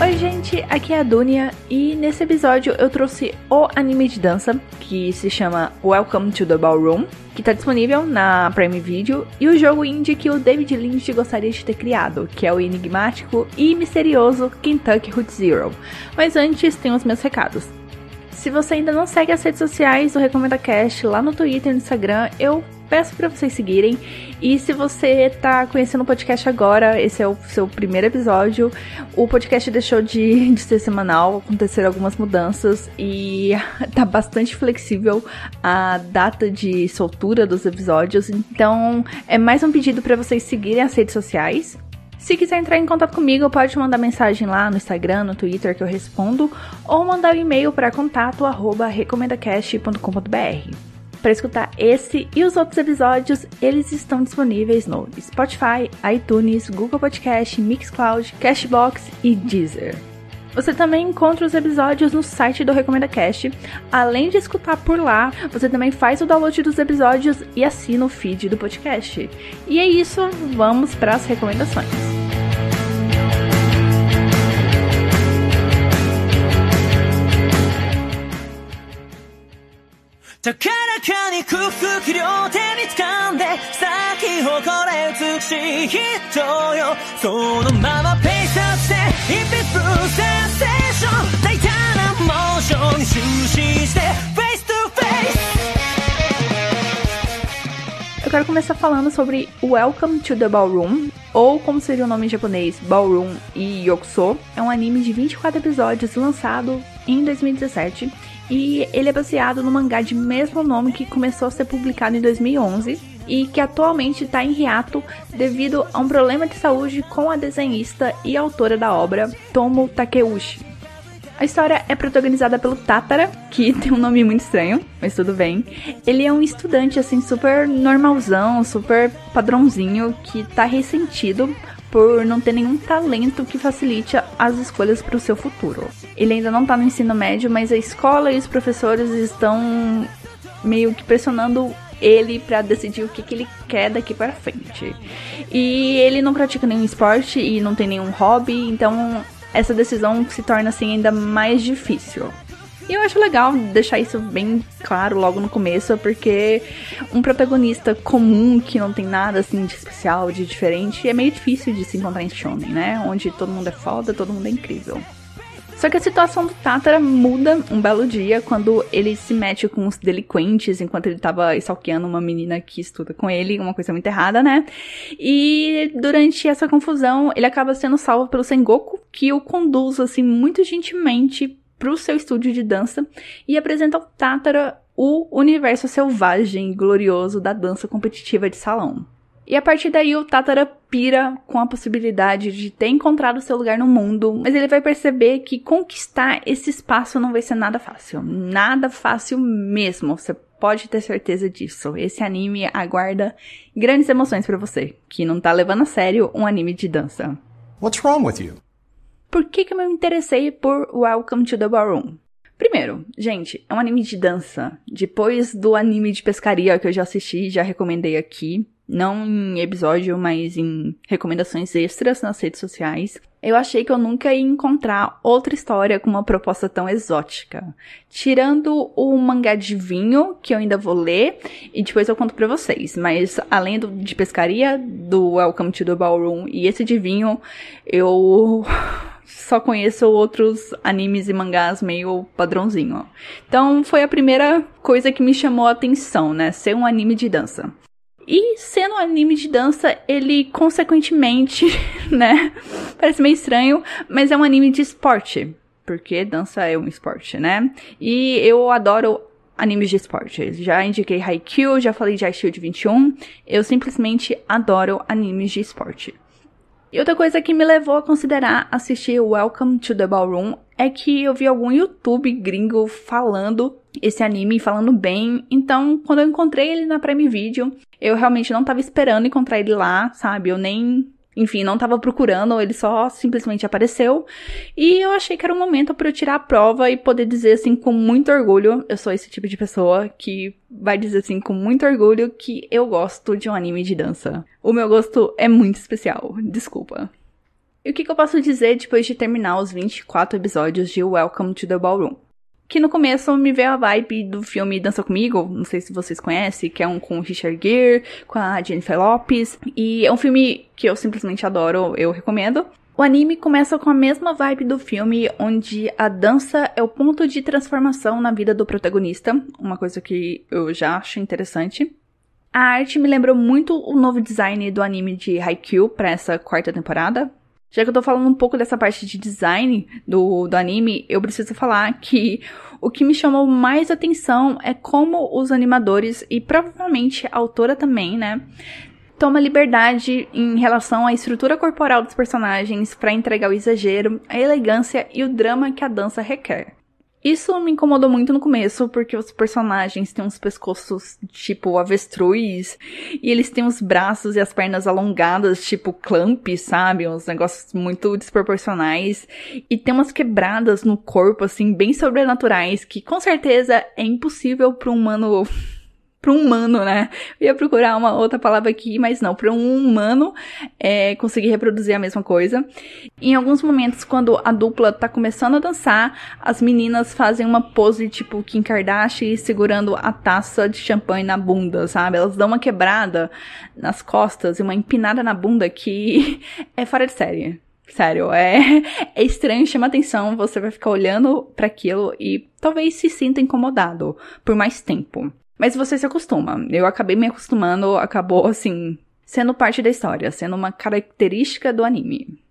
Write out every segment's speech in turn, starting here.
Oi, gente, aqui é a Dunia e nesse episódio eu trouxe o anime de dança que se chama Welcome to the Ballroom, que está disponível na Prime Video, e o jogo indie que o David Lynch gostaria de ter criado, que é o enigmático e misterioso Kentucky Route Zero. Mas antes, tem os meus recados. Se você ainda não segue as redes sociais do Recomenda Cast lá no Twitter e no Instagram, eu peço para vocês seguirem. E se você tá conhecendo o podcast agora, esse é o seu primeiro episódio. O podcast deixou de, de ser semanal, aconteceram algumas mudanças e tá bastante flexível a data de soltura dos episódios. Então, é mais um pedido para vocês seguirem as redes sociais. Se quiser entrar em contato comigo, pode mandar mensagem lá no Instagram, no Twitter que eu respondo, ou mandar um e-mail para contato@recomendacast.com.br. Para escutar esse e os outros episódios, eles estão disponíveis no Spotify, iTunes, Google Podcast, Mixcloud, Cashbox e Deezer. Você também encontra os episódios no site do Recomenda Cast. Além de escutar por lá, você também faz o download dos episódios e assina o feed do podcast. E é isso, vamos para as recomendações. Eu quero começar falando sobre Welcome to the Ballroom, ou como seria o nome em japonês, Ballroom e Yokuso. É um anime de 24 episódios lançado em 2017 e ele é baseado no mangá de mesmo nome que começou a ser publicado em 2011 e que atualmente está em hiato devido a um problema de saúde com a desenhista e autora da obra, Tomo Takeuchi. A história é protagonizada pelo Tatara, que tem um nome muito estranho, mas tudo bem. Ele é um estudante assim super normalzão, super padrãozinho que tá ressentido por não ter nenhum talento que facilite as escolhas para o seu futuro. Ele ainda não tá no ensino médio, mas a escola e os professores estão meio que pressionando ele para decidir o que, que ele quer daqui para frente. E ele não pratica nenhum esporte e não tem nenhum hobby, então essa decisão se torna assim ainda mais difícil. E eu acho legal deixar isso bem claro logo no começo, porque um protagonista comum que não tem nada assim de especial, de diferente, é meio difícil de se encontrar em shonen, né? Onde todo mundo é foda, todo mundo é incrível. Só que a situação do Tatara muda um belo dia quando ele se mete com os delinquentes enquanto ele tava stalkeando uma menina que estuda com ele, uma coisa muito errada, né? E durante essa confusão, ele acaba sendo salvo pelo Sengoku, que o conduz, assim, muito gentilmente pro seu estúdio de dança e apresenta ao Tatara o universo selvagem e glorioso da dança competitiva de salão. E a partir daí o Tatara pira com a possibilidade de ter encontrado seu lugar no mundo, mas ele vai perceber que conquistar esse espaço não vai ser nada fácil. Nada fácil mesmo. Você pode ter certeza disso. Esse anime aguarda grandes emoções para você, que não tá levando a sério um anime de dança. What's wrong with you? Por que, que eu me interessei por Welcome to the Ballroom? Primeiro, gente, é um anime de dança. Depois do anime de pescaria que eu já assisti, já recomendei aqui, não em episódio, mas em recomendações extras nas redes sociais. Eu achei que eu nunca ia encontrar outra história com uma proposta tão exótica. Tirando o mangá de vinho, que eu ainda vou ler, e depois eu conto pra vocês. Mas além do, de pescaria, do Welcome to the Ballroom e esse de vinho, eu só conheço outros animes e mangás meio padrãozinho. Então foi a primeira coisa que me chamou a atenção, né? Ser um anime de dança. E sendo um anime de dança, ele consequentemente, né? Parece meio estranho, mas é um anime de esporte. Porque dança é um esporte, né? E eu adoro animes de esporte. Já indiquei Haikyuu, já falei de iShield 21. Eu simplesmente adoro animes de esporte. E outra coisa que me levou a considerar assistir Welcome to the Ballroom é que eu vi algum YouTube gringo falando esse anime, falando bem. Então, quando eu encontrei ele na Prime Video, eu realmente não tava esperando encontrar ele lá, sabe? Eu nem enfim, não tava procurando, ele só simplesmente apareceu. E eu achei que era um momento para eu tirar a prova e poder dizer assim com muito orgulho, eu sou esse tipo de pessoa que vai dizer assim com muito orgulho que eu gosto de um anime de dança. O meu gosto é muito especial, desculpa. E o que, que eu posso dizer depois de terminar os 24 episódios de Welcome to the Ballroom? Que no começo me veio a vibe do filme Dança Comigo, não sei se vocês conhecem, que é um com Richard Gere, com a Jennifer Lopes, e é um filme que eu simplesmente adoro, eu recomendo. O anime começa com a mesma vibe do filme, onde a dança é o ponto de transformação na vida do protagonista, uma coisa que eu já acho interessante. A arte me lembrou muito o novo design do anime de Haikyuu para essa quarta temporada, já que eu tô falando um pouco dessa parte de design do, do anime, eu preciso falar que o que me chamou mais atenção é como os animadores, e provavelmente a autora também, né, toma liberdade em relação à estrutura corporal dos personagens para entregar o exagero, a elegância e o drama que a dança requer. Isso me incomodou muito no começo, porque os personagens têm uns pescoços tipo avestruz, e eles têm os braços e as pernas alongadas, tipo clamp, sabe? Uns negócios muito desproporcionais. E tem umas quebradas no corpo, assim, bem sobrenaturais, que com certeza é impossível para um humano para um humano, né? Eu ia procurar uma outra palavra aqui, mas não, para um humano é, conseguir reproduzir a mesma coisa. Em alguns momentos, quando a dupla tá começando a dançar, as meninas fazem uma pose tipo Kim Kardashian segurando a taça de champanhe na bunda, sabe? Elas dão uma quebrada nas costas e uma empinada na bunda que é fora de série. Sério, é, é estranho, chama atenção, você vai ficar olhando para aquilo e talvez se sinta incomodado por mais tempo. Mas você se acostuma. Eu acabei me acostumando, acabou assim, sendo parte da história, sendo uma característica do anime.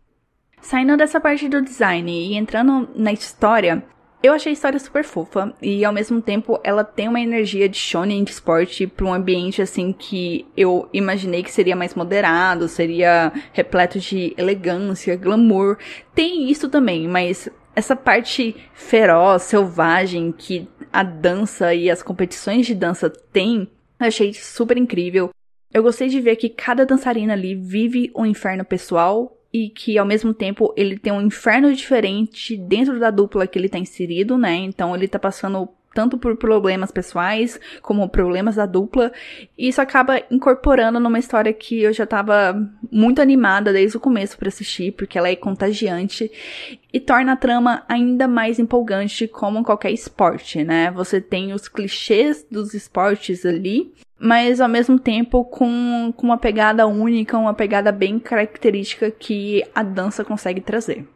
Saindo dessa parte do design e entrando na história, eu achei a história super fofa e ao mesmo tempo ela tem uma energia de shonen de esporte para um ambiente assim que eu imaginei que seria mais moderado, seria repleto de elegância, glamour. Tem isso também, mas essa parte feroz, selvagem que a dança e as competições de dança têm, eu achei super incrível. Eu gostei de ver que cada dançarina ali vive um inferno pessoal e que ao mesmo tempo ele tem um inferno diferente dentro da dupla que ele tá inserido, né? Então ele tá passando tanto por problemas pessoais como problemas da dupla. E isso acaba incorporando numa história que eu já tava muito animada desde o começo para assistir, porque ela é contagiante e torna a trama ainda mais empolgante como qualquer esporte, né? Você tem os clichês dos esportes ali, mas ao mesmo tempo com, com uma pegada única, uma pegada bem característica que a dança consegue trazer.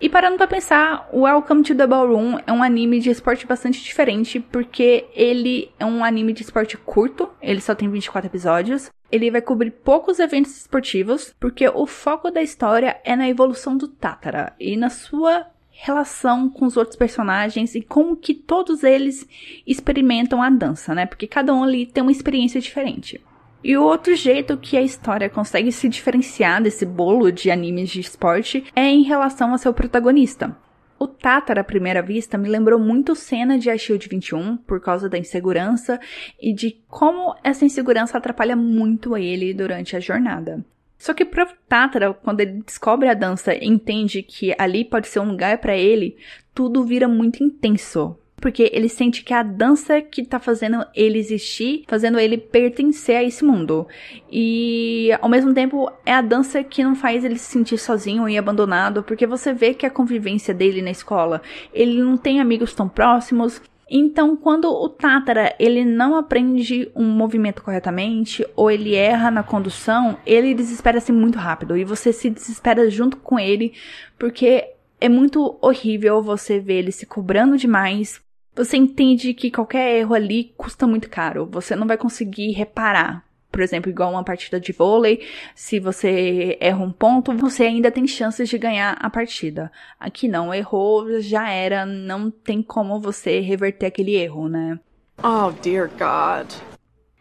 E parando para pensar, Welcome to the Ballroom é um anime de esporte bastante diferente, porque ele é um anime de esporte curto, ele só tem 24 episódios. Ele vai cobrir poucos eventos esportivos, porque o foco da história é na evolução do Tatara e na sua relação com os outros personagens e como que todos eles experimentam a dança, né? Porque cada um ali tem uma experiência diferente. E o outro jeito que a história consegue se diferenciar desse bolo de animes de esporte é em relação ao seu protagonista. O Tatara à primeira vista me lembrou muito cena de A Shield 21 por causa da insegurança e de como essa insegurança atrapalha muito ele durante a jornada. Só que pro Tatara, quando ele descobre a dança e entende que ali pode ser um lugar para ele, tudo vira muito intenso porque ele sente que é a dança que tá fazendo ele existir, fazendo ele pertencer a esse mundo. E ao mesmo tempo é a dança que não faz ele se sentir sozinho e abandonado, porque você vê que a convivência dele na escola, ele não tem amigos tão próximos, então, quando o Tátara ele não aprende um movimento corretamente ou ele erra na condução, ele desespera-se muito rápido e você se desespera junto com ele, porque é muito horrível você ver ele se cobrando demais, você entende que qualquer erro ali custa muito caro. Você não vai conseguir reparar. Por exemplo, igual uma partida de vôlei, se você erra um ponto, você ainda tem chances de ganhar a partida. Aqui não, errou, já era, não tem como você reverter aquele erro, né? Oh, dear God.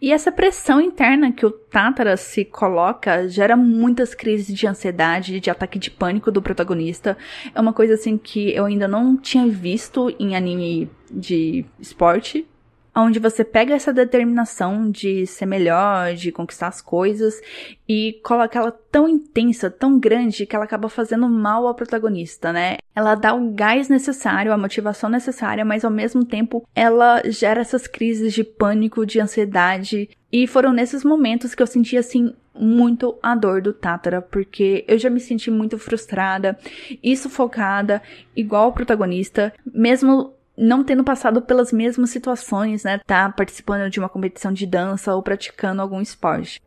E essa pressão interna que o Tátara se coloca gera muitas crises de ansiedade, de ataque de pânico do protagonista. É uma coisa assim que eu ainda não tinha visto em anime de esporte. Onde você pega essa determinação de ser melhor, de conquistar as coisas e coloca ela tão intensa, tão grande que ela acaba fazendo mal ao protagonista, né? Ela dá o gás necessário, a motivação necessária, mas ao mesmo tempo ela gera essas crises de pânico, de ansiedade. E foram nesses momentos que eu senti assim muito a dor do Tátara, porque eu já me senti muito frustrada e sufocada, igual o protagonista, mesmo não tendo passado pelas mesmas situações, né? Tá participando de uma competição de dança ou praticando algum esporte.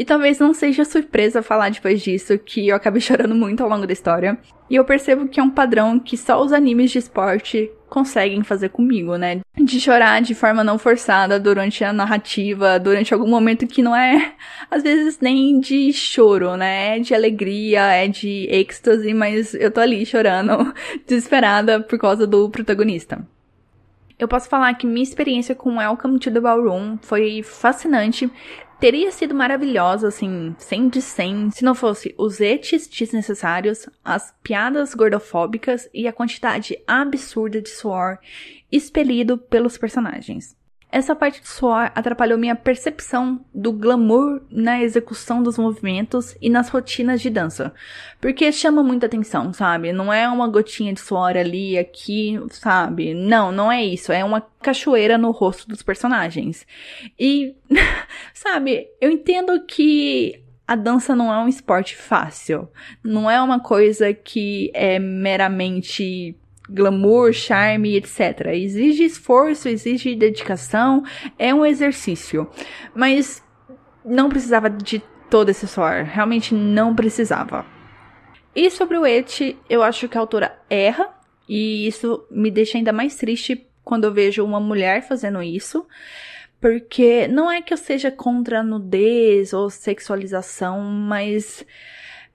E talvez não seja surpresa falar depois disso que eu acabei chorando muito ao longo da história. E eu percebo que é um padrão que só os animes de esporte conseguem fazer comigo, né? De chorar de forma não forçada durante a narrativa, durante algum momento que não é, às vezes, nem de choro, né? É de alegria, é de êxtase, mas eu tô ali chorando, desesperada por causa do protagonista. Eu posso falar que minha experiência com Welcome to the Ballroom foi fascinante, teria sido maravilhosa, assim, 100 de 100, se não fosse os etes desnecessários, as piadas gordofóbicas e a quantidade absurda de suor expelido pelos personagens. Essa parte do suor atrapalhou minha percepção do glamour na execução dos movimentos e nas rotinas de dança. Porque chama muita atenção, sabe? Não é uma gotinha de suor ali, aqui, sabe? Não, não é isso. É uma cachoeira no rosto dos personagens. E, sabe, eu entendo que a dança não é um esporte fácil. Não é uma coisa que é meramente glamour, charme, etc. Exige esforço, exige dedicação, é um exercício. Mas não precisava de todo esse suor, realmente não precisava. E sobre o Et, eu acho que a autora erra, e isso me deixa ainda mais triste quando eu vejo uma mulher fazendo isso. Porque não é que eu seja contra a nudez ou sexualização, mas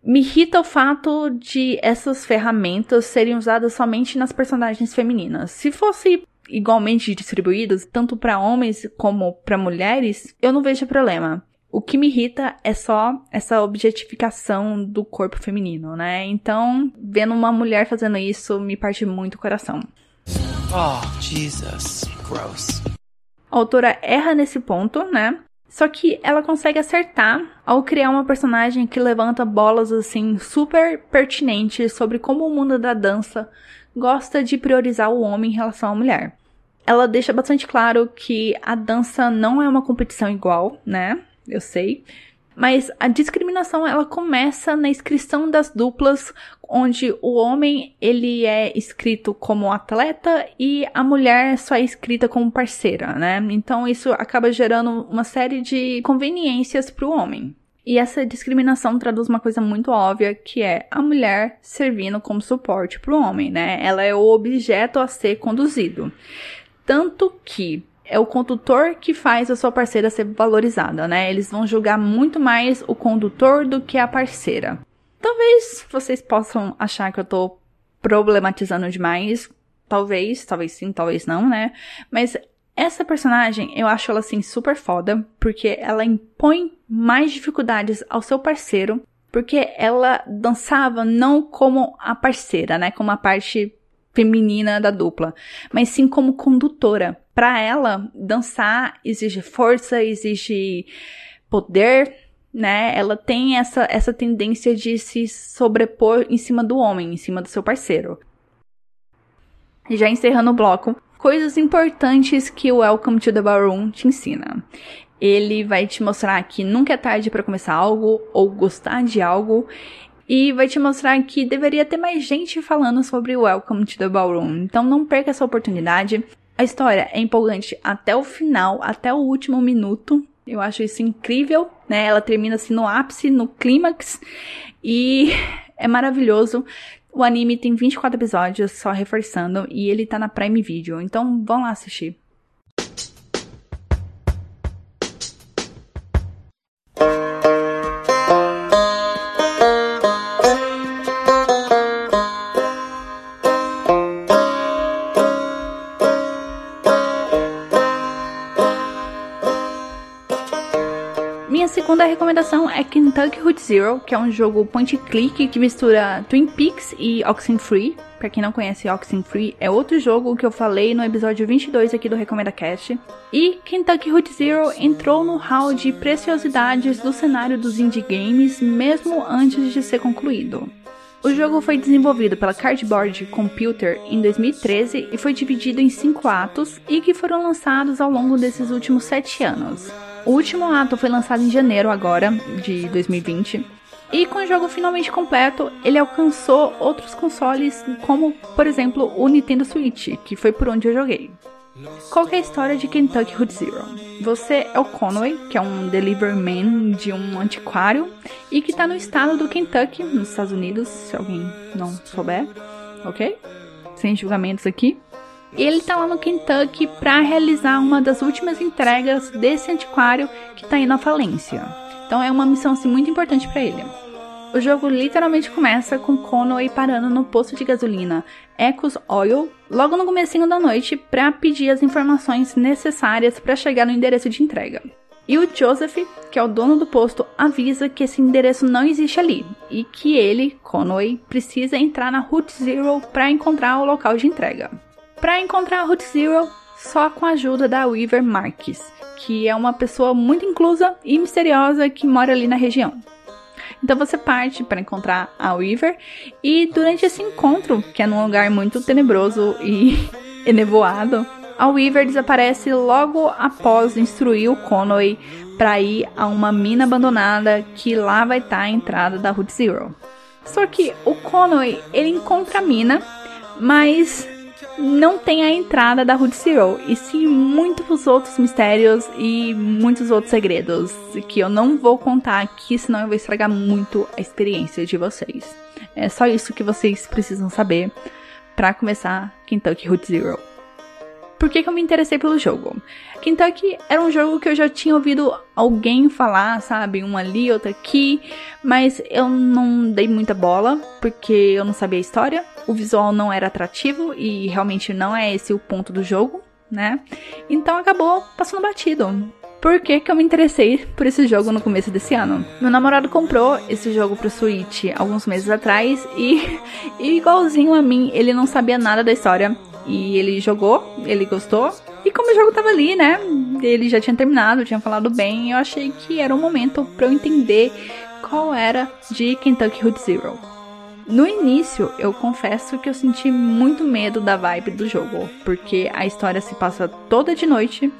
me irrita o fato de essas ferramentas serem usadas somente nas personagens femininas. Se fosse igualmente distribuídas, tanto para homens como para mulheres, eu não vejo problema. O que me irrita é só essa objetificação do corpo feminino, né? Então, vendo uma mulher fazendo isso me parte muito o coração. Oh, Jesus, gross. A autora erra nesse ponto, né? Só que ela consegue acertar ao criar uma personagem que levanta bolas assim super pertinentes sobre como o mundo da dança gosta de priorizar o homem em relação à mulher. Ela deixa bastante claro que a dança não é uma competição igual, né? Eu sei. Mas a discriminação ela começa na inscrição das duplas, onde o homem ele é escrito como atleta e a mulher só é escrita como parceira, né? Então isso acaba gerando uma série de conveniências para o homem. E essa discriminação traduz uma coisa muito óbvia, que é a mulher servindo como suporte para o homem, né? Ela é o objeto a ser conduzido. Tanto que é o condutor que faz a sua parceira ser valorizada, né? Eles vão julgar muito mais o condutor do que a parceira. Talvez vocês possam achar que eu tô problematizando demais. Talvez, talvez sim, talvez não, né? Mas essa personagem, eu acho ela assim super foda, porque ela impõe mais dificuldades ao seu parceiro, porque ela dançava não como a parceira, né? Como a parte feminina da dupla, mas sim como condutora para ela, dançar exige força, exige poder, né? Ela tem essa, essa tendência de se sobrepor em cima do homem, em cima do seu parceiro. Já encerrando o bloco, coisas importantes que o Welcome to the Ballroom te ensina. Ele vai te mostrar que nunca é tarde para começar algo ou gostar de algo e vai te mostrar que deveria ter mais gente falando sobre Welcome to the Ballroom. Então não perca essa oportunidade. A história é empolgante até o final, até o último minuto. Eu acho isso incrível, né? Ela termina assim no ápice, no clímax. E é maravilhoso. O anime tem 24 episódios, só reforçando, e ele tá na Prime Video. Então vão lá assistir. Recomendação é Kentucky Route Zero, que é um jogo point click que mistura Twin Peaks e Oxenfree. Pra quem não conhece Oxenfree, é outro jogo que eu falei no episódio 22 aqui do Recomenda Cast. E Kentucky Route Zero entrou no hall de preciosidades do cenário dos indie games mesmo antes de ser concluído. O jogo foi desenvolvido pela Cardboard Computer em 2013 e foi dividido em cinco atos e que foram lançados ao longo desses últimos sete anos. O último ato foi lançado em janeiro agora, de 2020. E com o jogo finalmente completo, ele alcançou outros consoles, como por exemplo o Nintendo Switch, que foi por onde eu joguei. Qual é a história de Kentucky Route Zero? Você é o Conway, que é um deliveryman de um antiquário e que está no estado do Kentucky, nos Estados Unidos, se alguém não souber, ok? Sem julgamentos aqui ele está lá no Kentucky para realizar uma das últimas entregas desse antiquário que está indo à falência. Então é uma missão assim, muito importante para ele. O jogo literalmente começa com Conway parando no posto de gasolina Ecos Oil logo no comecinho da noite para pedir as informações necessárias para chegar no endereço de entrega. E o Joseph, que é o dono do posto, avisa que esse endereço não existe ali e que ele, Conway, precisa entrar na Route Zero para encontrar o local de entrega para encontrar a Route Zero só com a ajuda da Weaver Marques, que é uma pessoa muito inclusa e misteriosa que mora ali na região. Então você parte para encontrar a Weaver e durante esse encontro, que é num lugar muito tenebroso e enevoado, a Weaver desaparece logo após instruir o Conway para ir a uma mina abandonada que lá vai estar tá a entrada da Route Zero. Só que o Conway ele encontra a mina, mas não tem a entrada da Route Zero, e sim muitos outros mistérios e muitos outros segredos que eu não vou contar aqui, senão eu vou estragar muito a experiência de vocês. É só isso que vocês precisam saber para começar Kentucky Route Zero. Por que, que eu me interessei pelo jogo? Kentucky era um jogo que eu já tinha ouvido alguém falar, sabe? Um ali, outro aqui, mas eu não dei muita bola porque eu não sabia a história o visual não era atrativo e realmente não é esse o ponto do jogo, né? Então acabou passando batido. Por que, que eu me interessei por esse jogo no começo desse ano? Meu namorado comprou esse jogo pro Switch alguns meses atrás e, e igualzinho a mim, ele não sabia nada da história. E ele jogou, ele gostou. E como o jogo tava ali, né? Ele já tinha terminado, tinha falado bem. Eu achei que era o momento para eu entender qual era de Kentucky Route Zero. No início, eu confesso que eu senti muito medo da vibe do jogo, porque a história se passa toda de noite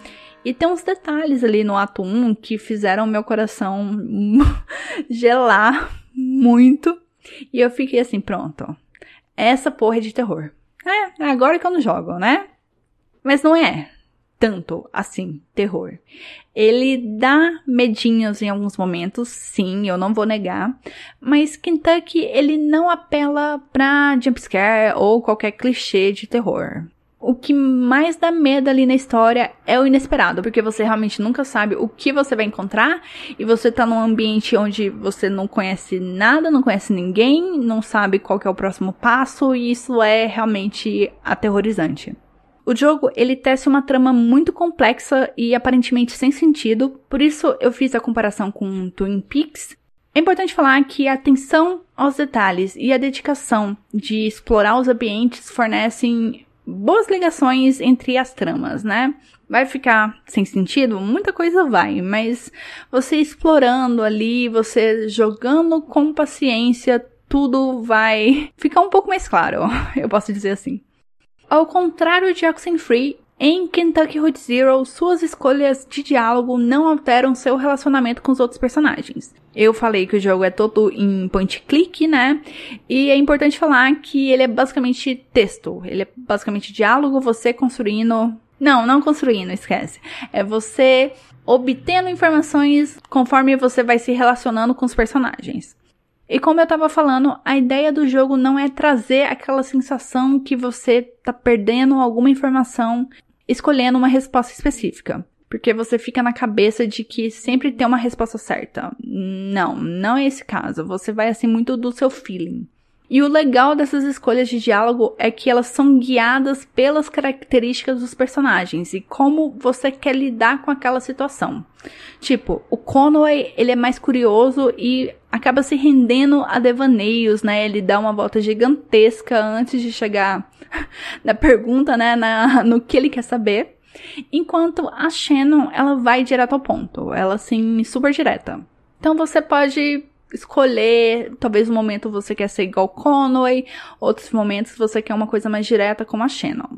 e tem uns detalhes ali no ato 1 que fizeram meu coração gelar muito. E eu fiquei assim, pronto. Essa porra é de terror. É, agora que eu não jogo, né? Mas não é tanto assim terror. Ele dá medinhos em alguns momentos, sim, eu não vou negar, mas Kentucky ele não apela pra jumpscare ou qualquer clichê de terror. O que mais dá medo ali na história é o inesperado, porque você realmente nunca sabe o que você vai encontrar e você tá num ambiente onde você não conhece nada, não conhece ninguém, não sabe qual é o próximo passo e isso é realmente aterrorizante. O jogo, ele tece uma trama muito complexa e aparentemente sem sentido, por isso eu fiz a comparação com Twin Peaks. É importante falar que a atenção aos detalhes e a dedicação de explorar os ambientes fornecem boas ligações entre as tramas, né? Vai ficar sem sentido? Muita coisa vai, mas você explorando ali, você jogando com paciência, tudo vai ficar um pouco mais claro, eu posso dizer assim. Ao contrário de Oxenfree, em Kentucky Road Zero, suas escolhas de diálogo não alteram seu relacionamento com os outros personagens. Eu falei que o jogo é todo em point click, né? E é importante falar que ele é basicamente texto. Ele é basicamente diálogo, você construindo. Não, não construindo, esquece. É você obtendo informações conforme você vai se relacionando com os personagens. E como eu tava falando, a ideia do jogo não é trazer aquela sensação que você tá perdendo alguma informação escolhendo uma resposta específica. Porque você fica na cabeça de que sempre tem uma resposta certa. Não, não é esse caso. Você vai assim muito do seu feeling. E o legal dessas escolhas de diálogo é que elas são guiadas pelas características dos personagens e como você quer lidar com aquela situação. Tipo, o Conway, ele é mais curioso e acaba se rendendo a devaneios, né? Ele dá uma volta gigantesca antes de chegar na pergunta, né? Na, no que ele quer saber. Enquanto a Shannon, ela vai direto ao ponto. Ela, assim, super direta. Então você pode escolher, talvez um momento você quer ser igual Conway, outros momentos você quer uma coisa mais direta como a Shannon.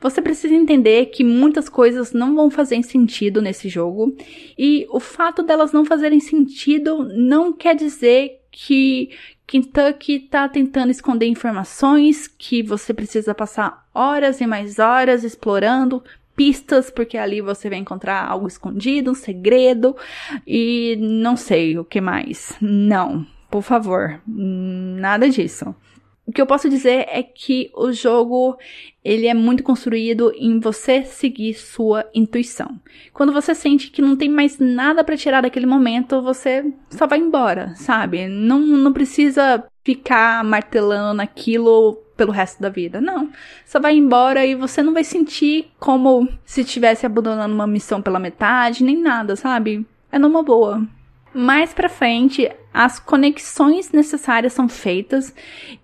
Você precisa entender que muitas coisas não vão fazer sentido nesse jogo, e o fato delas não fazerem sentido não quer dizer que Kentucky está tentando esconder informações que você precisa passar horas e mais horas explorando pistas, porque ali você vai encontrar algo escondido, um segredo e não sei o que mais. Não, por favor, nada disso. O que eu posso dizer é que o jogo ele é muito construído em você seguir sua intuição. Quando você sente que não tem mais nada para tirar daquele momento, você só vai embora, sabe? Não, não precisa ficar martelando naquilo pelo resto da vida. Não. Só vai embora e você não vai sentir como se estivesse abandonando uma missão pela metade, nem nada, sabe? É numa boa. Mais pra frente, as conexões necessárias são feitas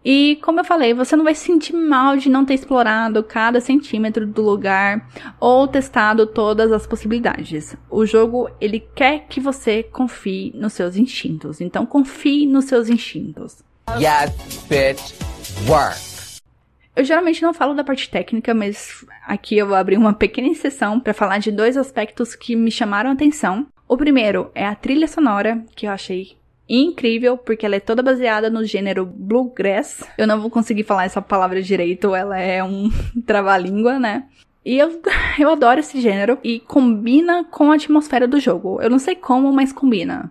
e, como eu falei, você não vai sentir mal de não ter explorado cada centímetro do lugar ou testado todas as possibilidades. O jogo, ele quer que você confie nos seus instintos. Então, confie nos seus instintos. Yes, bitch, work. Eu geralmente não falo da parte técnica, mas aqui eu vou abrir uma pequena exceção para falar de dois aspectos que me chamaram a atenção. O primeiro é a trilha sonora, que eu achei incrível, porque ela é toda baseada no gênero bluegrass. Eu não vou conseguir falar essa palavra direito, ela é um trava-língua, né? E eu, eu adoro esse gênero e combina com a atmosfera do jogo. Eu não sei como, mas combina.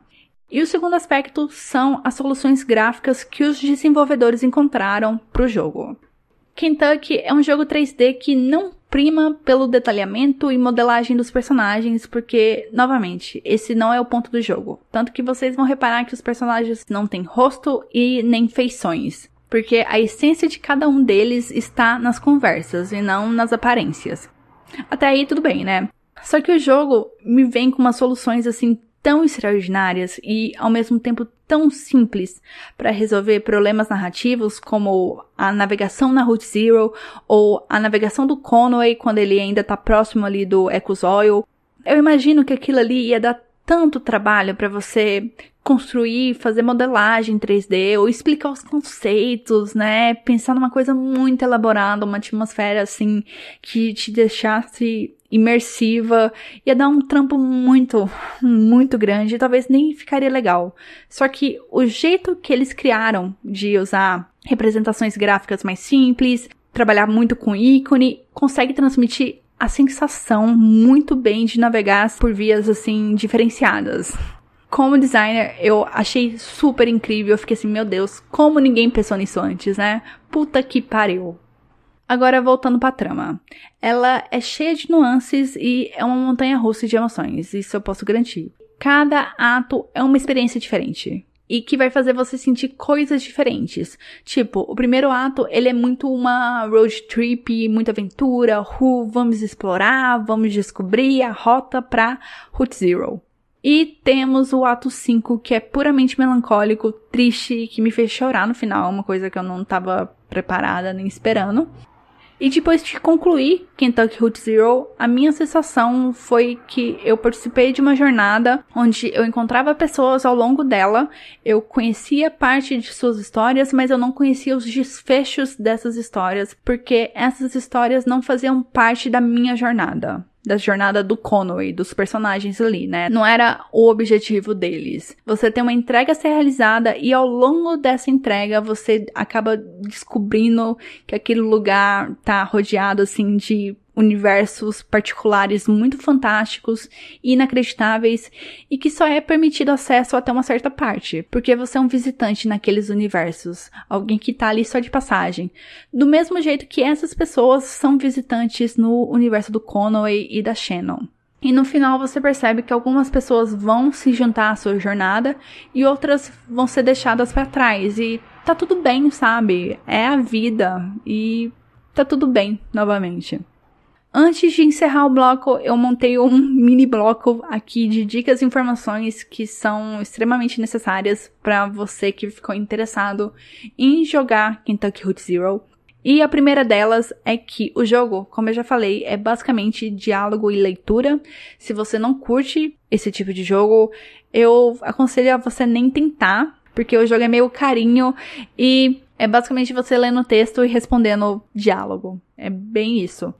E o segundo aspecto são as soluções gráficas que os desenvolvedores encontraram para o jogo. Kentucky é um jogo 3D que não prima pelo detalhamento e modelagem dos personagens, porque, novamente, esse não é o ponto do jogo. Tanto que vocês vão reparar que os personagens não têm rosto e nem feições. Porque a essência de cada um deles está nas conversas e não nas aparências. Até aí tudo bem, né? Só que o jogo me vem com umas soluções assim tão extraordinárias e ao mesmo tempo tão simples para resolver problemas narrativos como a navegação na Route Zero ou a navegação do Conway quando ele ainda está próximo ali do Ecos Oil. Eu imagino que aquilo ali ia dar tanto trabalho para você construir, fazer modelagem 3D ou explicar os conceitos, né? Pensar numa coisa muito elaborada, uma atmosfera assim que te deixasse imersiva, ia dar um trampo muito, muito grande, talvez nem ficaria legal. Só que o jeito que eles criaram de usar representações gráficas mais simples, trabalhar muito com ícone, consegue transmitir a sensação muito bem de navegar por vias assim diferenciadas. Como designer, eu achei super incrível. Eu fiquei assim, meu Deus, como ninguém pensou nisso antes, né? Puta que pariu. Agora voltando para a trama. Ela é cheia de nuances e é uma montanha russa de emoções, isso eu posso garantir. Cada ato é uma experiência diferente e que vai fazer você sentir coisas diferentes. Tipo, o primeiro ato, ele é muito uma road trip, muita aventura, uh, vamos explorar, vamos descobrir a rota para Route Zero. E temos o ato 5, que é puramente melancólico, triste, que me fez chorar no final, uma coisa que eu não estava preparada nem esperando. E depois de concluir Kentucky Route Zero, a minha sensação foi que eu participei de uma jornada onde eu encontrava pessoas ao longo dela, eu conhecia parte de suas histórias, mas eu não conhecia os desfechos dessas histórias, porque essas histórias não faziam parte da minha jornada da jornada do Conway, dos personagens ali, né? Não era o objetivo deles. Você tem uma entrega a ser realizada e ao longo dessa entrega você acaba descobrindo que aquele lugar tá rodeado assim de universos particulares muito fantásticos e inacreditáveis e que só é permitido acesso até uma certa parte, porque você é um visitante naqueles universos, alguém que tá ali só de passagem. Do mesmo jeito que essas pessoas são visitantes no universo do Conway e da Shannon. E no final você percebe que algumas pessoas vão se juntar à sua jornada e outras vão ser deixadas para trás e tá tudo bem, sabe? É a vida e tá tudo bem novamente. Antes de encerrar o bloco, eu montei um mini bloco aqui de dicas e informações que são extremamente necessárias para você que ficou interessado em jogar Kentucky Route Zero. E a primeira delas é que o jogo, como eu já falei, é basicamente diálogo e leitura. Se você não curte esse tipo de jogo, eu aconselho a você nem tentar, porque o jogo é meio carinho e é basicamente você lendo o texto e respondendo diálogo. É bem isso.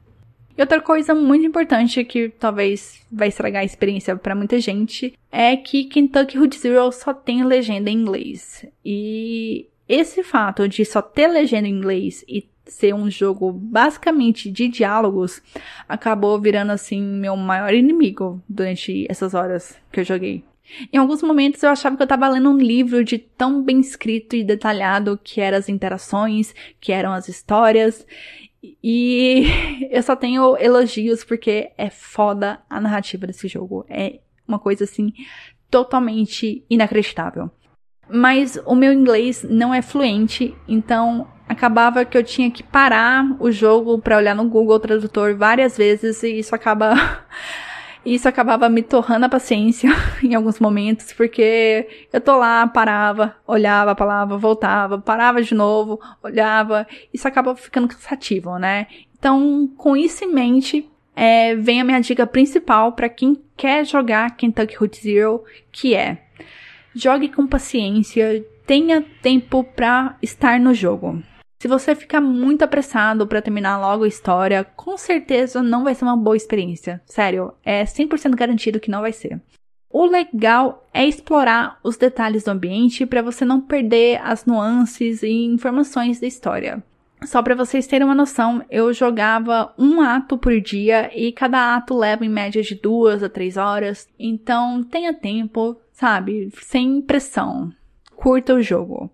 E outra coisa muito importante que talvez vai estragar a experiência para muita gente é que Kentucky Route Zero só tem legenda em inglês. E esse fato de só ter legenda em inglês e ser um jogo basicamente de diálogos acabou virando assim meu maior inimigo durante essas horas que eu joguei. Em alguns momentos eu achava que eu estava lendo um livro de tão bem escrito e detalhado que eram as interações, que eram as histórias, e eu só tenho elogios porque é foda a narrativa desse jogo. É uma coisa assim totalmente inacreditável. Mas o meu inglês não é fluente, então acabava que eu tinha que parar o jogo para olhar no Google Tradutor várias vezes e isso acaba isso acabava me torrando a paciência em alguns momentos, porque eu tô lá, parava, olhava a palavra, voltava, parava de novo, olhava. Isso acaba ficando cansativo, né? Então, com isso em mente, é, vem a minha dica principal para quem quer jogar Kentucky Route Zero, que é jogue com paciência, tenha tempo para estar no jogo. Se você ficar muito apressado para terminar logo a história, com certeza não vai ser uma boa experiência. Sério, é 100% garantido que não vai ser. O legal é explorar os detalhes do ambiente para você não perder as nuances e informações da história. Só para vocês terem uma noção, eu jogava um ato por dia e cada ato leva em média de duas a três horas. Então tenha tempo, sabe? Sem pressão. Curta o jogo.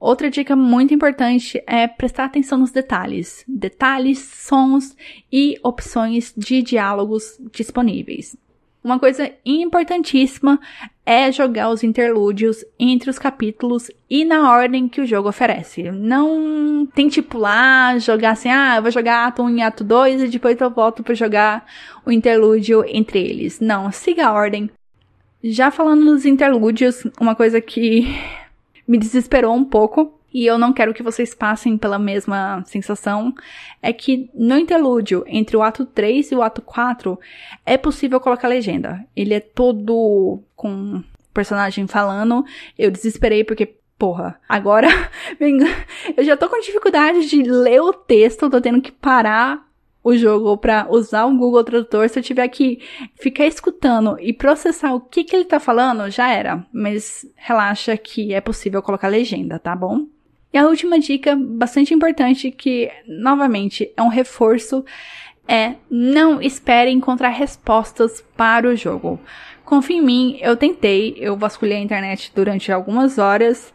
Outra dica muito importante é prestar atenção nos detalhes, detalhes, sons e opções de diálogos disponíveis. Uma coisa importantíssima é jogar os interlúdios entre os capítulos e na ordem que o jogo oferece. Não tente pular, jogar assim, ah, eu vou jogar ato 1 e ato 2 e depois eu volto para jogar o interlúdio entre eles. Não, siga a ordem. Já falando nos interlúdios, uma coisa que me desesperou um pouco. E eu não quero que vocês passem pela mesma sensação. É que no interlúdio entre o ato 3 e o ato 4 é possível colocar legenda. Ele é todo com personagem falando. Eu desesperei porque porra, agora eu já tô com dificuldade de ler o texto, tô tendo que parar o jogo para usar o Google Tradutor, se eu tiver que ficar escutando e processar o que, que ele tá falando, já era. Mas relaxa que é possível colocar legenda, tá bom? E a última dica, bastante importante, que novamente é um reforço, é não espere encontrar respostas para o jogo. Confie em mim, eu tentei, eu vasculhei a internet durante algumas horas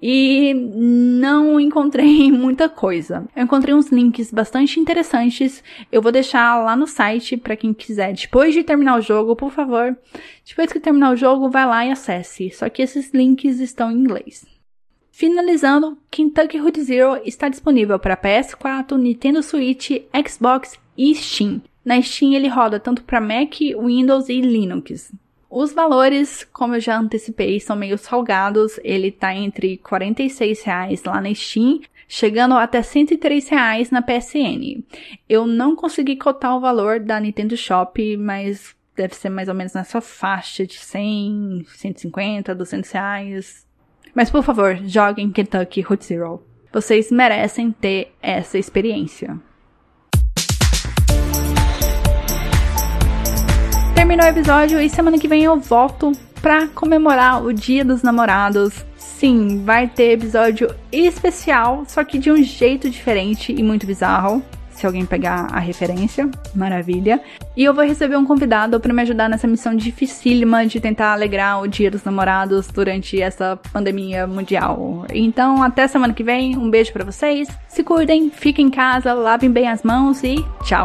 e não encontrei muita coisa. Eu encontrei uns links bastante interessantes. Eu vou deixar lá no site para quem quiser. Depois de terminar o jogo, por favor, depois que terminar o jogo, vai lá e acesse. Só que esses links estão em inglês. Finalizando, Kentucky Route Zero está disponível para PS4, Nintendo Switch, Xbox e Steam. Na Steam ele roda tanto para Mac, Windows e Linux. Os valores, como eu já antecipei, são meio salgados. Ele tá entre 46 reais lá na Steam, chegando até 103 reais na PSN. Eu não consegui cotar o valor da Nintendo Shop, mas deve ser mais ou menos nessa faixa de 100, 150, 200 reais. Mas por favor, joguem Kentucky Route Zero. Vocês merecem ter essa experiência. Terminou o episódio e semana que vem eu volto pra comemorar o Dia dos Namorados. Sim, vai ter episódio especial, só que de um jeito diferente e muito bizarro. Se alguém pegar a referência, maravilha. E eu vou receber um convidado para me ajudar nessa missão dificílima de tentar alegrar o Dia dos Namorados durante essa pandemia mundial. Então, até semana que vem, um beijo para vocês. Se cuidem, fiquem em casa, lavem bem as mãos e tchau.